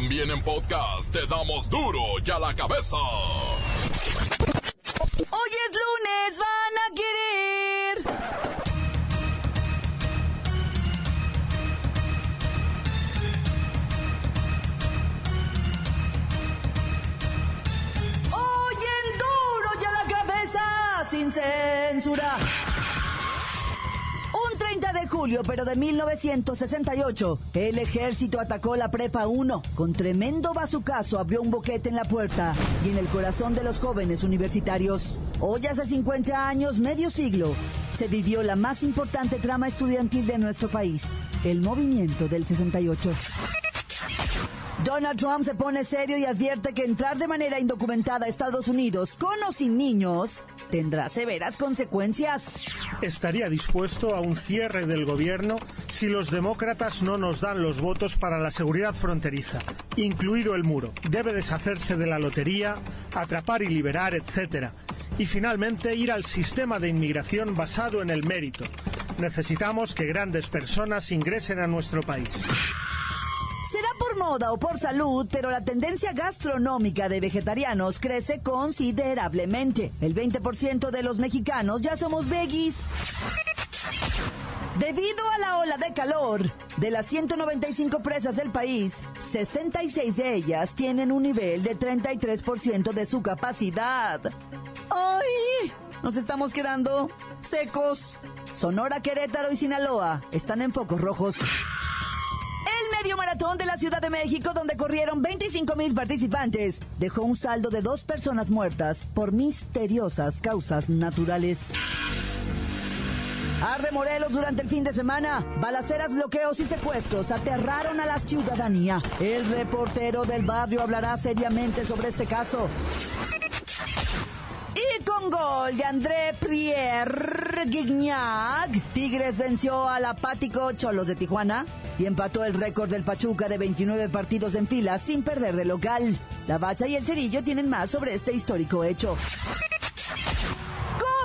También en podcast te damos duro y a la cabeza. Hoy es lunes, van a querer. Hoy en duro y a la cabeza, sin censura. Julio, pero de 1968, el ejército atacó la Prepa 1. Con tremendo bazucazo abrió un boquete en la puerta y en el corazón de los jóvenes universitarios. Hoy hace 50 años, medio siglo, se vivió la más importante trama estudiantil de nuestro país, el movimiento del 68. Donald Trump se pone serio y advierte que entrar de manera indocumentada a Estados Unidos con o sin niños tendrá severas consecuencias. Estaría dispuesto a un cierre del gobierno si los demócratas no nos dan los votos para la seguridad fronteriza, incluido el muro. Debe deshacerse de la lotería, atrapar y liberar, etc. Y finalmente ir al sistema de inmigración basado en el mérito. Necesitamos que grandes personas ingresen a nuestro país. Por moda o por salud, pero la tendencia gastronómica de vegetarianos crece considerablemente. El 20% de los mexicanos ya somos veggies. Debido a la ola de calor, de las 195 presas del país, 66 de ellas tienen un nivel de 33% de su capacidad. ¡Ay! Nos estamos quedando secos. Sonora, Querétaro y Sinaloa están en focos rojos. Medio maratón de la Ciudad de México, donde corrieron 25 mil participantes, dejó un saldo de dos personas muertas por misteriosas causas naturales. Arde Morelos durante el fin de semana. Balaceras, bloqueos y secuestros aterraron a la ciudadanía. El reportero del barrio hablará seriamente sobre este caso. Y con gol de André Pierre Guignac, Tigres venció al apático Cholos de Tijuana y empató el récord del Pachuca de 29 partidos en fila sin perder de local. La Bacha y el Cerillo tienen más sobre este histórico hecho.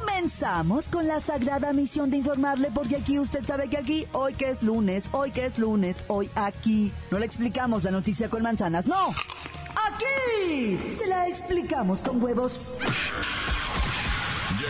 Comenzamos con la sagrada misión de informarle porque aquí usted sabe que aquí, hoy que es lunes, hoy que es lunes, hoy aquí. No le explicamos la noticia con manzanas, no. Aquí se la explicamos con huevos.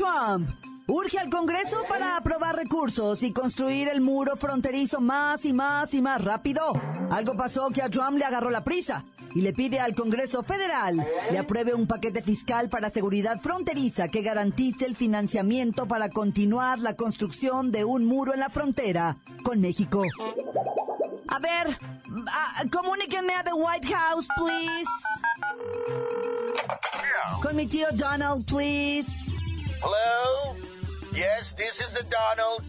Trump urge al Congreso para aprobar recursos y construir el muro fronterizo más y más y más rápido. Algo pasó que a Trump le agarró la prisa y le pide al Congreso Federal le apruebe un paquete fiscal para seguridad fronteriza que garantice el financiamiento para continuar la construcción de un muro en la frontera con México. A ver, ah, comuníquenme a The White House, please. Con mi tío Donald, please. Hello? Yes, this is the Donald.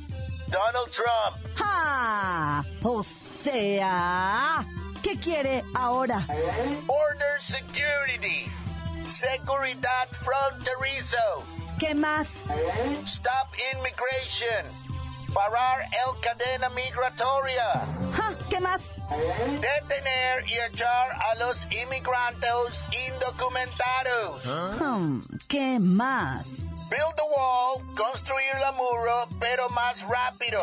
Donald Trump. ¡Ja! O sea, ¿qué quiere ahora? Border security. Seguridad fronterizo. ¿Qué más? Stop immigration. Parar el cadena migratoria. ¡Ja! ¿Qué más? Detener y echar a los inmigrantes indocumentados. Hmm, ¿Qué más? Build the wall, construir la muro, pero más rápido.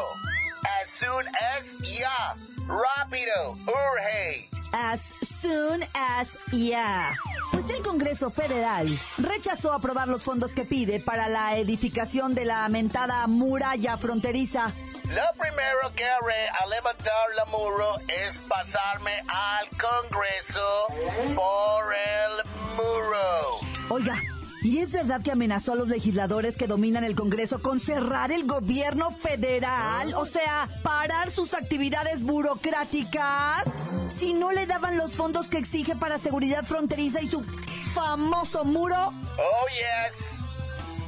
As soon as ya. Rápido, urge. As soon as yeah. Pues el Congreso Federal rechazó aprobar los fondos que pide para la edificación de la mentada muralla fronteriza. Lo primero que haré al levantar la muro es pasarme al Congreso por el muro. Oiga, ¿y es verdad que amenazó a los legisladores que dominan el Congreso con cerrar el gobierno federal? O sea, parar sus actividades burocráticas si no le daban los fondos que exige para seguridad fronteriza y su famoso muro. Oh, yes.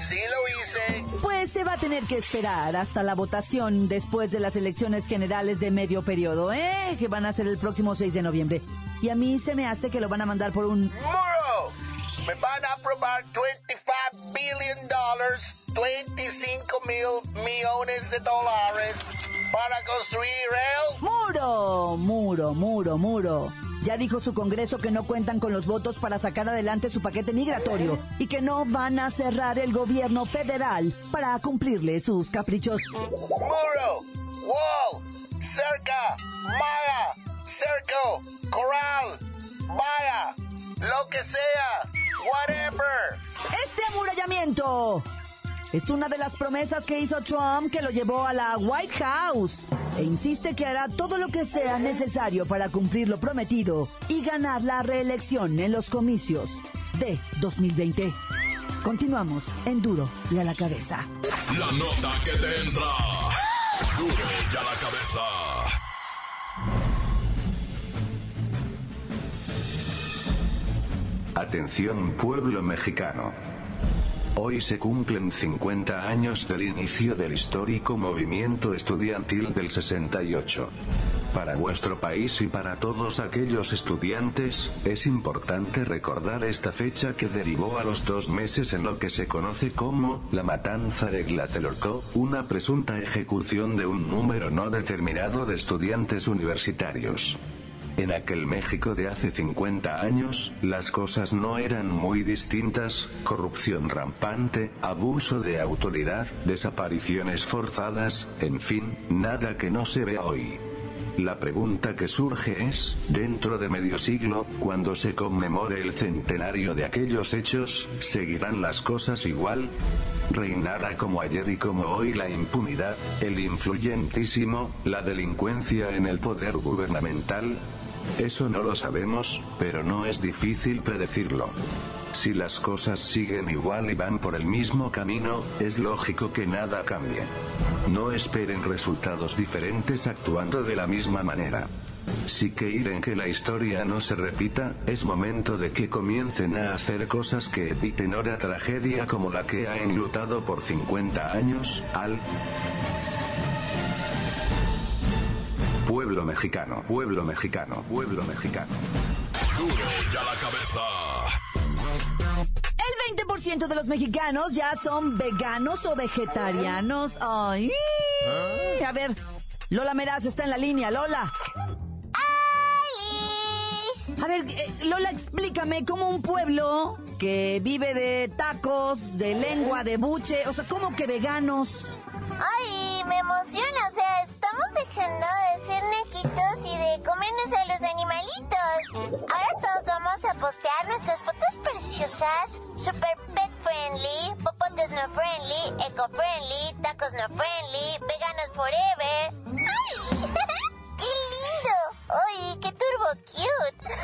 Sí lo hice. Pues se va a tener que esperar hasta la votación después de las elecciones generales de medio periodo, ¿eh? Que van a ser el próximo 6 de noviembre. Y a mí se me hace que lo van a mandar por un... ¡Muro! Me van a aprobar 25 billion dollars, 25 mil millones de dólares para construir el... Muro, muro, muro, muro. Ya dijo su Congreso que no cuentan con los votos para sacar adelante su paquete migratorio y que no van a cerrar el gobierno federal para cumplirle sus caprichos. Muro, wall, cerca, malla, cerco, corral, valla, lo que sea, whatever. Este amurallamiento es una de las promesas que hizo Trump que lo llevó a la White House e insiste que hará todo lo que sea necesario para cumplir lo prometido y ganar la reelección en los comicios de 2020. Continuamos en Duro y a la cabeza. La nota que te entra. Duro y a la cabeza. Atención pueblo mexicano. Hoy se cumplen 50 años del inicio del histórico movimiento estudiantil del 68. Para vuestro país y para todos aquellos estudiantes, es importante recordar esta fecha que derivó a los dos meses en lo que se conoce como la matanza de Tlatelolco, una presunta ejecución de un número no determinado de estudiantes universitarios. En aquel México de hace 50 años, las cosas no eran muy distintas, corrupción rampante, abuso de autoridad, desapariciones forzadas, en fin, nada que no se vea hoy. La pregunta que surge es, dentro de medio siglo, cuando se conmemore el centenario de aquellos hechos, ¿seguirán las cosas igual? ¿Reinará como ayer y como hoy la impunidad, el influyentísimo, la delincuencia en el poder gubernamental? Eso no lo sabemos, pero no es difícil predecirlo. Si las cosas siguen igual y van por el mismo camino, es lógico que nada cambie. No esperen resultados diferentes actuando de la misma manera. Si quieren que la historia no se repita, es momento de que comiencen a hacer cosas que eviten otra tragedia como la que ha enlutado por 50 años, al pueblo mexicano, pueblo mexicano, pueblo mexicano. Duro y a la cabeza. El 20% de los mexicanos ya son veganos o vegetarianos. Ay. A ver, Lola Meraz está en la línea. Lola. A ver, eh, Lola, explícame cómo un pueblo que vive de tacos, de lengua, de buche, o sea, ¿cómo que veganos? Ay, me emociona, o sea, estamos dejando de ser nequitos y de comernos a los animalitos. Ahora todos vamos a postear nuestras fotos preciosas, super pet friendly, popotes no friendly, eco friendly, tacos no friendly, veganos forever. ¡Ay! ¡Ay, qué turbo cute!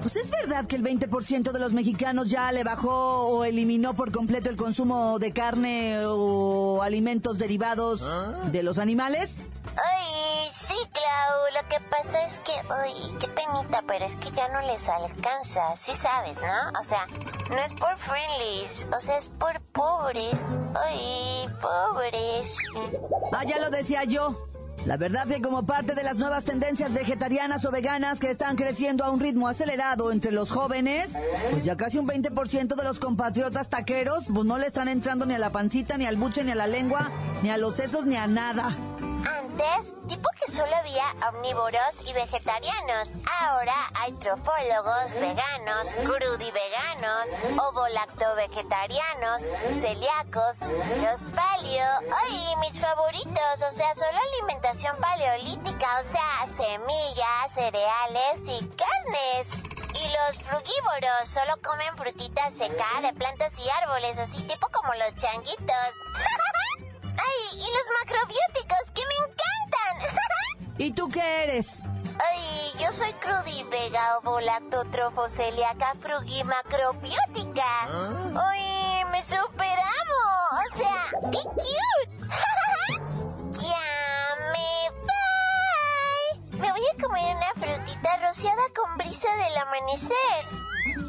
Pues es verdad que el 20% de los mexicanos ya le bajó o eliminó por completo el consumo de carne o alimentos derivados de los animales. Ay, sí, Clau, lo que pasa es que, ay, qué penita, pero es que ya no les alcanza, sí sabes, ¿no? O sea, no es por friendlies, o sea, es por pobres. Ay, pobres. Ah, ya lo decía yo. La verdad que como parte de las nuevas tendencias vegetarianas o veganas que están creciendo a un ritmo acelerado entre los jóvenes, pues ya casi un 20% de los compatriotas taqueros pues no le están entrando ni a la pancita, ni al buche, ni a la lengua, ni a los sesos, ni a nada. Tipo que solo había omnívoros y vegetarianos. Ahora hay trofólogos, veganos, crudiveganos, ovo-lacto-vegetarianos, celíacos, los paleo. ¡Ay, mis favoritos! O sea, solo alimentación paleolítica, o sea, semillas, cereales y carnes. Y los frugívoros solo comen frutita seca de plantas y árboles, así tipo como los changuitos. ¡Ay! Y los macrobióticos. ¿Y tú qué eres? Ay, yo soy crudivega, ovolactotrofo, celíaca, frugimacrobiótica. Ay, me superamos. O sea, qué cute. ya me voy. Me voy a comer una frutita rociada con brisa del amanecer.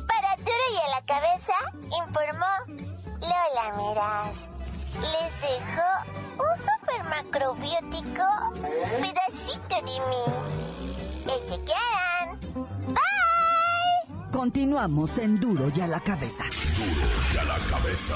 Para duro y a la cabeza, informó Lola Meraz macrobiótico pedacito de mí. El que quieran. Bye. Continuamos en Duro y a la cabeza. Duro y a la cabeza.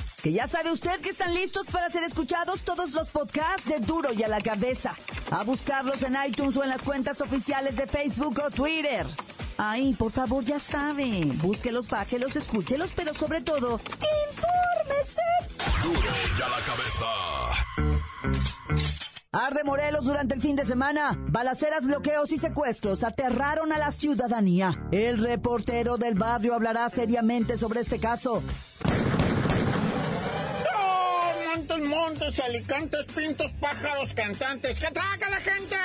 que ya sabe usted que están listos para ser escuchados todos los podcasts de Duro y a la cabeza. A buscarlos en iTunes o en las cuentas oficiales de Facebook o Twitter. Ay, por favor, ya sabe. Búsquelos, bájelos, escúchelos, pero sobre todo, infórmese. Duro y a la cabeza. Arde Morelos durante el fin de semana. Balaceras, bloqueos y secuestros aterraron a la ciudadanía. El reportero del barrio hablará seriamente sobre este caso. Montes, alicantes, pintos, pájaros, cantantes. ¿Qué traga la gente?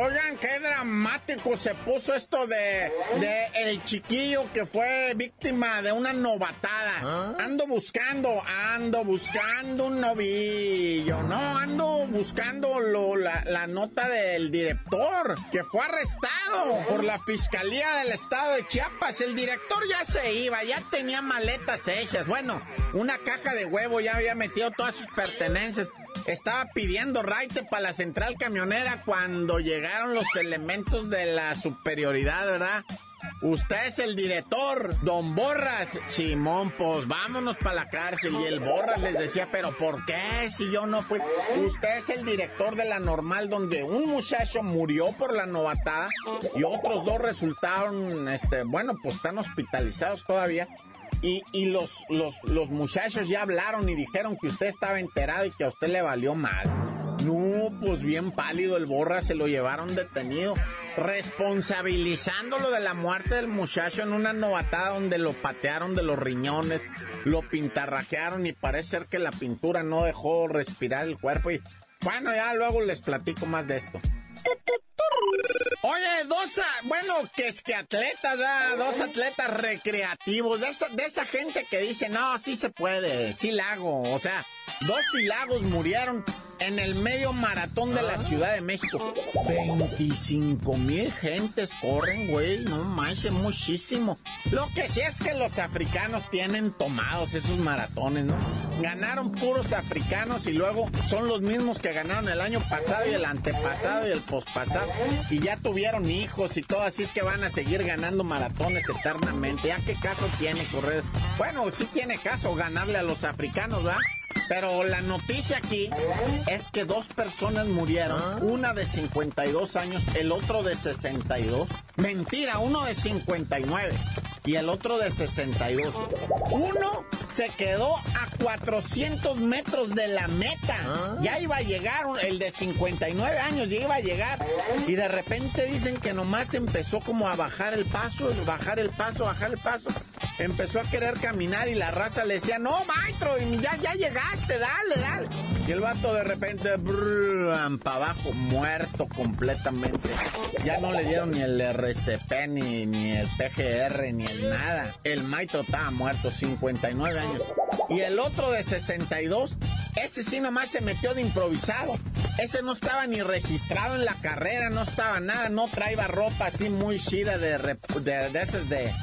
Oigan, qué dramático se puso esto de, de el chiquillo que fue víctima de una novatada. Ando buscando, ando buscando un novillo, ¿no? Ando buscando lo, la, la nota del director que fue arrestado por la Fiscalía del Estado de Chiapas. El director ya se iba, ya tenía maletas hechas. Bueno, una caja de huevo ya había metido todas sus pertenencias. Estaba pidiendo raite para la central camionera cuando llegaron los elementos de la superioridad, ¿verdad? Usted es el director, don Borras. Simón, pues vámonos para la cárcel. Y el Borras les decía, pero ¿por qué si yo no fui? Usted es el director de la normal donde un muchacho murió por la novatada y otros dos resultaron, este, bueno, pues están hospitalizados todavía. Y, y los, los, los muchachos ya hablaron y dijeron que usted estaba enterado y que a usted le valió mal. No, pues bien pálido el borra, se lo llevaron detenido, responsabilizándolo de la muerte del muchacho en una novatada donde lo patearon de los riñones, lo pintarrajearon y parece ser que la pintura no dejó respirar el cuerpo. Y bueno, ya luego les platico más de esto. Oye, dos, bueno, que es que atletas, dos atletas recreativos, de esa, de esa gente que dice, no, sí se puede, sí la hago, o sea, dos silagos murieron en el medio maratón de la Ciudad de México. 25 mil gentes corren, güey, no manches, muchísimo. Lo que sí es que los africanos tienen tomados esos maratones, ¿no? Ganaron puros africanos y luego son los mismos que ganaron el año pasado y el antepasado y el pospasado. Y ya tuvieron hijos y todo, así es que van a seguir ganando maratones eternamente. ¿Ya qué caso tiene correr? Bueno, sí tiene caso ganarle a los africanos, ¿verdad? Pero la noticia aquí es que dos personas murieron, una de 52 años, el otro de 62. Mentira, uno de 59 y el otro de 62. Uno se quedó a 400 metros de la meta. Ya iba a llegar, el de 59 años ya iba a llegar. Y de repente dicen que nomás empezó como a bajar el paso, bajar el paso, bajar el paso. Empezó a querer caminar y la raza le decía, no, maestro, ya, ya llegaste, dale, dale. Y el vato de repente, para abajo, muerto completamente. Ya no le dieron ni el RCP, ni, ni el PGR, ni el nada. El maestro estaba muerto, 59 años. Y el otro de 62, ese sí nomás se metió de improvisado. Ese no estaba ni registrado en la carrera, no estaba nada, no traía ropa así muy chida de, de, de de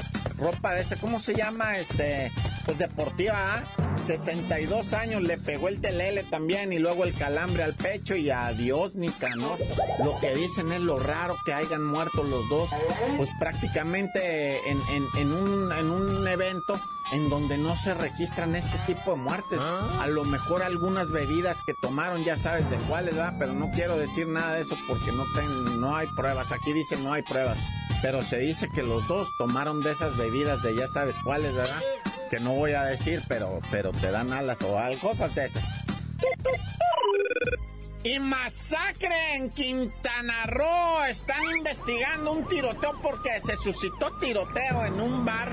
ropa de ese, ¿cómo se llama? Este, pues deportiva, ¿ah? 62 años, le pegó el telele también y luego el calambre al pecho y adiós, Nicanor. Lo que dicen es lo raro que hayan muerto los dos, pues prácticamente en, en, en, un, en un evento en donde no se registran este tipo de muertes. A lo mejor algunas bebidas que tomaron, ya sabes de cuáles, ¿verdad? Pero no quiero decir nada de eso porque no, ten, no hay pruebas. Aquí dice no hay pruebas. Pero se dice que los dos tomaron de esas bebidas de ya sabes cuáles, ¿verdad? Que no voy a decir, pero, pero te dan alas o algo, cosas de esas. Y masacre en Quintana Roo. Están investigando un tiroteo porque se suscitó tiroteo en un bar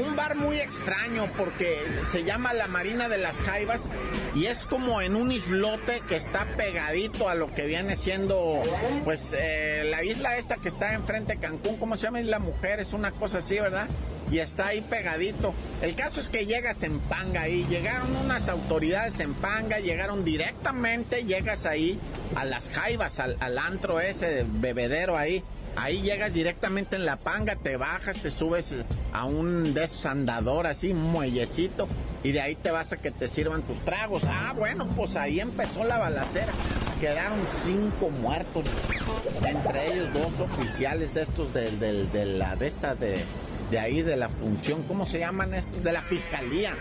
un bar muy extraño porque se llama la Marina de las Jaivas y es como en un islote que está pegadito a lo que viene siendo, pues, eh, la isla esta que está enfrente de Cancún, ¿cómo se llama? Isla Mujer, es una cosa así, ¿verdad? y está ahí pegadito. El caso es que llegas en Panga y llegaron unas autoridades en Panga, llegaron directamente, llegas ahí a las jaivas, al antro ese bebedero ahí. Ahí llegas directamente en la panga, te bajas, te subes a un de esos así, un muellecito, y de ahí te vas a que te sirvan tus tragos. Ah, bueno, pues ahí empezó la balacera. Quedaron cinco muertos, entre ellos dos oficiales de estos de, de la de esta de de ahí de la función, ¿cómo se llaman estos? De la fiscalía.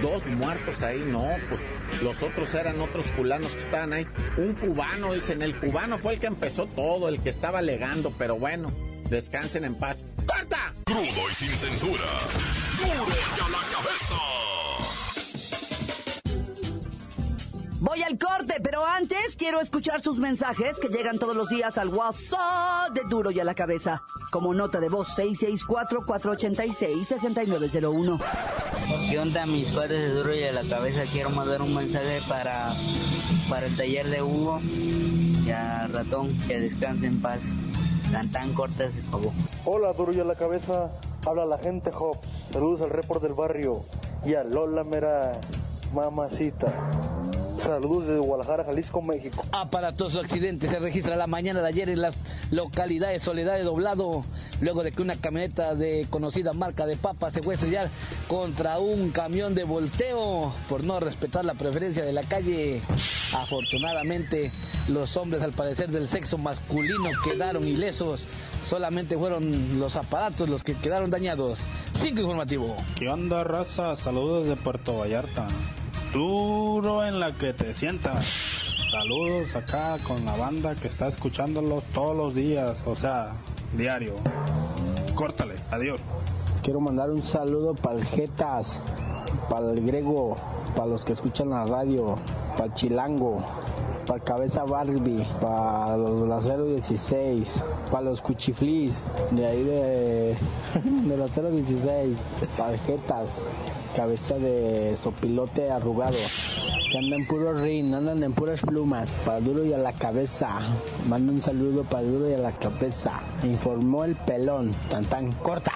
Dos muertos ahí, no, pues los otros eran otros culanos que estaban ahí. Un cubano, dicen, el cubano fue el que empezó todo, el que estaba alegando, pero bueno, descansen en paz. ¡Corta! Crudo y sin censura. ¡Duro ya la cabeza! Voy al corte, pero antes quiero escuchar sus mensajes que llegan todos los días al WhatsApp de Duro y a la cabeza. Como nota de voz 664-486-6901. ¿Qué onda mis padres de Duro y a la cabeza? Quiero mandar un mensaje para, para el taller de Hugo y a Ratón, que descanse en paz. Tan tan cortas, por favor. Hola Duro y a la cabeza, habla la gente Hop. Saludos al report del barrio y a Lola Mera, mamacita. Saludos desde Guadalajara, Jalisco, México. Aparatoso accidente se registra la mañana de ayer en las localidades Soledad de Doblado, luego de que una camioneta de conocida marca de papas se fue a estrellar contra un camión de volteo por no respetar la preferencia de la calle. Afortunadamente, los hombres al parecer del sexo masculino quedaron ilesos. Solamente fueron los aparatos los que quedaron dañados. Cinco informativo. ¿Qué onda, raza? Saludos de Puerto Vallarta duro en la que te sientas. Saludos acá con la banda que está escuchándolo todos los días, o sea, diario. Córtale, adiós. Quiero mandar un saludo para el Jetas, para el Grego, para los que escuchan la radio, para el Chilango, para Cabeza Barbie, para los la 016, para los Cuchiflis, de ahí de, de la 016, para el Jetas, cabeza de sopilote arrugado. Que andan puro rin, andan en puras plumas. Para duro y a la cabeza. Manda un saludo para duro y a la cabeza. Informó el pelón. Tan tan corta.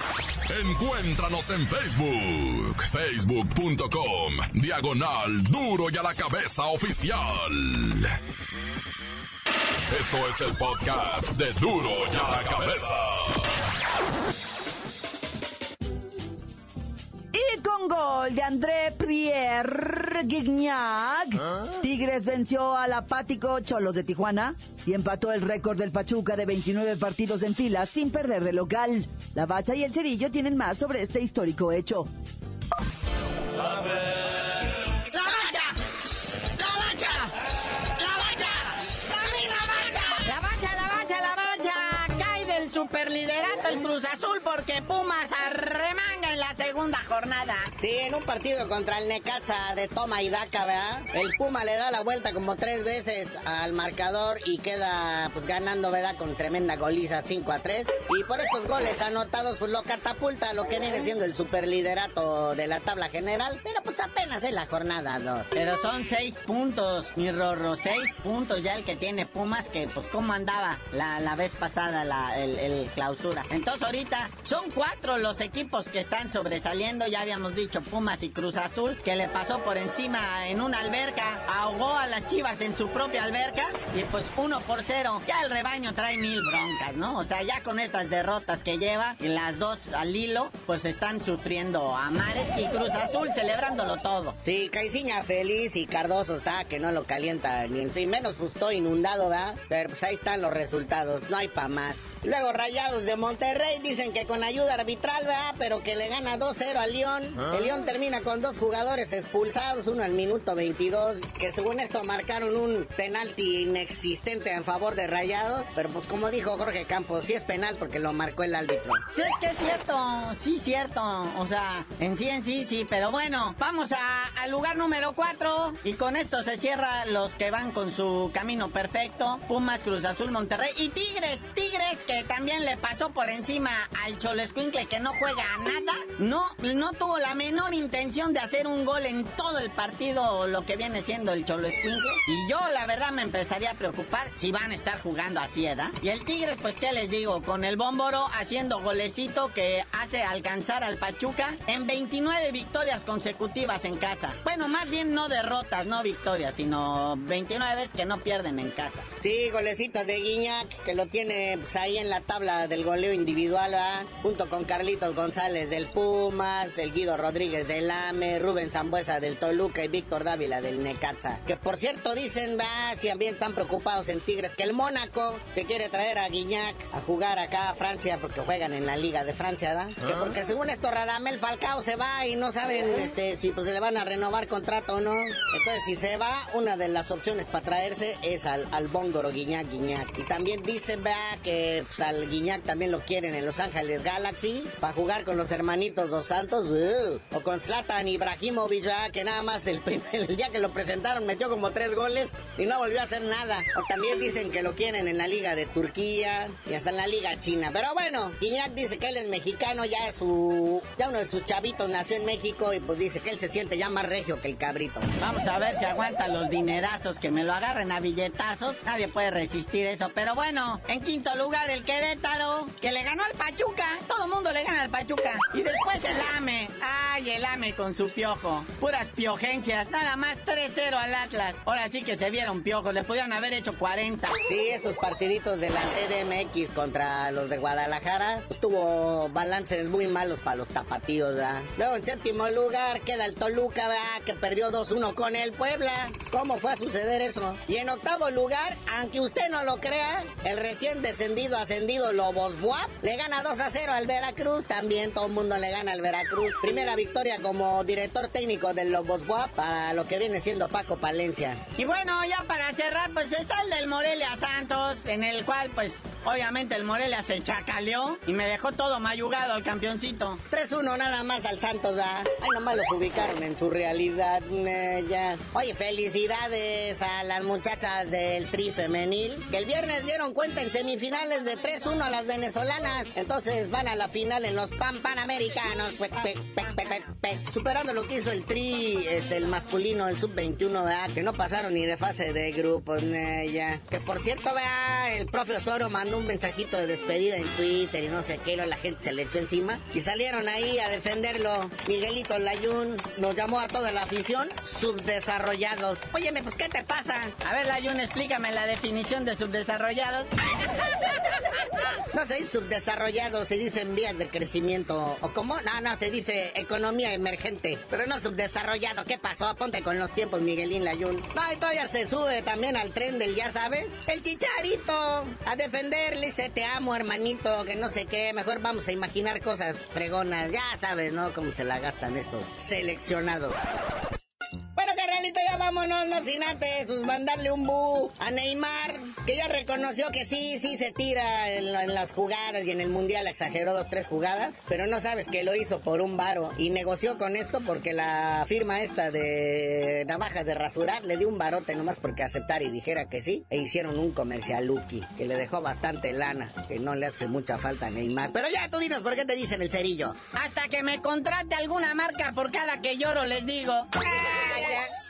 Encuéntranos en Facebook, facebook.com, diagonal duro y a la cabeza oficial. Esto es el podcast de duro y a la cabeza. Gol de André Pierre Guignac, Tigres venció al apático Cholos de Tijuana y empató el récord del Pachuca de 29 partidos en fila sin perder de local. La Bacha y el Cerillo tienen más sobre este histórico hecho. superliderato el Cruz Azul porque Pumas la segunda jornada. Sí, en un partido contra el Necaxa de toma y daca, ¿verdad? El Puma le da la vuelta como tres veces al marcador y queda pues ganando, ¿verdad? Con tremenda goliza 5 a 3. Y por estos goles anotados pues lo catapulta a lo que viene siendo el superliderato de la tabla general. Pero pues apenas es la jornada 2. Pero son seis puntos, mi Rorro, seis puntos ya el que tiene Pumas que pues cómo andaba la, la vez pasada la, el, el clausura. Entonces ahorita son cuatro los equipos que están sobresaliendo, ya habíamos dicho Pumas y Cruz Azul, que le pasó por encima en una alberca, ahogó a las Chivas en su propia alberca y pues uno por cero. Ya el rebaño trae mil broncas, ¿no? O sea, ya con estas derrotas que lleva, y las dos al hilo, pues están sufriendo a mares y Cruz Azul celebrándolo todo. Sí, Caiciña feliz y Cardoso está que no lo calienta ni en sí, menos pues todo inundado, ¿verdad? Pero pues ahí están los resultados, no hay pa' más. Luego Rayados de Monterrey dicen que con ayuda arbitral, ¿verdad? Pero que le gana 2-0 al León. Ah. El León termina con dos jugadores expulsados, uno al minuto 22, que según esto marcaron un penalti inexistente en favor de Rayados. Pero pues como dijo Jorge Campos, sí es penal porque lo marcó el árbitro. Sí, es que es cierto, sí, cierto. O sea, en sí, en sí, sí. Pero bueno, vamos al lugar número 4 y con esto se cierra los que van con su camino perfecto. Pumas, Cruz Azul, Monterrey y Tigres, Tigres que también le pasó por encima al Cholescuincle que no juega a nada. No no tuvo la menor intención de hacer un gol en todo el partido, lo que viene siendo el Cholo Escuincle. Y yo, la verdad, me empezaría a preocupar si van a estar jugando así, ¿verdad? Y el Tigres, pues, ¿qué les digo? Con el Bómboro haciendo golecito que hace alcanzar al Pachuca en 29 victorias consecutivas en casa. Bueno, más bien no derrotas, no victorias, sino 29 veces que no pierden en casa. Sí, golecito de Guiñac, que lo tiene pues, ahí en la tabla del goleo individual, ¿verdad? junto con Carlitos González del Pumas, el Guido Rodríguez del AME, Rubén Zambuesa del Toluca y Víctor Dávila del Necaxa. Que por cierto dicen, va, si también están preocupados en Tigres, que el Mónaco se quiere traer a Guiñac a jugar acá a Francia porque juegan en la Liga de Francia, ¿verdad? Que porque según esto Radamel Falcao se va y no saben este, si pues le van a renovar contrato o no. Entonces si se va, una de las opciones para traerse es al, al Bóngoro Guiñac Guiñac. Y también dicen, va, que pues, al Guiñac también lo quieren en Los Ángeles Galaxy para jugar con los hermanitos Dos Santos. uh, o con Zlatan Ibrahimovic, ¿verdad? que nada más el, primer, el día que lo presentaron metió como tres goles y no volvió a hacer nada. O también dicen que lo quieren en la Liga de Turquía y hasta en la Liga China. Pero bueno, Guiñac dice que él es mexicano, ya su ya uno de sus chavitos nació en México y pues dice que él se siente ya más regio que el cabrito. Vamos a ver si aguanta los dinerazos que me lo agarren a billetazos. Nadie puede resistir eso. Pero bueno, en quinto lugar el Querétaro, que le ganó al Pachuca. Todo mundo le gana al Pachuca. Y después el AME. Ay, el AME con su piojo. Puras piogencias. Nada más 3-0 al Atlas. Ahora sí que se vieron piojos. Le pudieron haber hecho 40. Sí, estos partiditos de la CDMX contra los de Guadalajara, pues, tuvo balances muy malos para los tapatíos, ¿verdad? Luego en séptimo lugar queda el Toluca, ¿verdad? Que perdió 2-1 con el Puebla. ¿Cómo fue a suceder eso? Y en octavo lugar, aunque usted no lo crea, el recién descendido, ascendido Lobos Buap le gana 2-0 al Veracruz. También todo el mundo le gana al Veracruz. Primera victoria como director técnico del Lobos Buap para lo que viene siendo Paco Palencia. Y bueno, ya para cerrar, pues está el del Morelia Santos, en el cual, pues, obviamente el Morelia se chacaleó y me dejó todo mayugado al campeoncito. 3-1 nada más al Santos, ¿da? Ay, nomás los ubicaron en su realidad, eh, ya. Oye, felicidades a las muchachas del Tri Femenil, que el viernes dieron cuenta en semifinales de 3-1 a las venezolanas. Entonces van a la final en los Pan Panamericanos, pe, pe, pe, pe, pe, pe. superando lo que hizo el Tri, este, el masculino, el Sub-21, ¿verdad? Que no pasaron ni de fase de grupos, ya. Que por cierto, vea, el profe Osoro mandó un mensajito de despedida en Twitter y no sé qué, la gente se le echó encima. Y salieron ahí a defenderlo. Miguelito Layún nos llamó a toda la afición subdesarrollados. Óyeme, pues, ¿qué te pasa? A ver, Layun, explícame la definición de subdesarrollados. No se dice subdesarrollados, se dice en vías de crecimiento. ¿O cómo? No, no, se dice economía emergente. Pero no subdesarrollado. ¿Qué pasó? Ponte con los tiempos, Miguelín Layún. No, y todavía se sube también al tren del, ya sabes, el chicharito. A defenderle, dice, te amo, hermanito, que no sé qué. Mejor vamos a imaginar cosas fregonas. Ya sabes, ¿no? Cómo se la gastan estos seleccionados. Ya vámonos, no sin antes, pues mandarle un bu a Neymar, que ya reconoció que sí, sí se tira en, en las jugadas y en el Mundial exageró dos, tres jugadas, pero no sabes que lo hizo por un varo y negoció con esto porque la firma esta de navajas de rasurar le dio un barote nomás porque aceptar y dijera que sí, e hicieron un comercial Lucky, que le dejó bastante lana, que no le hace mucha falta a Neymar. Pero ya tú dinos por qué te dicen el cerillo. Hasta que me contrate alguna marca por cada que lloro, les digo. ¡La mancha!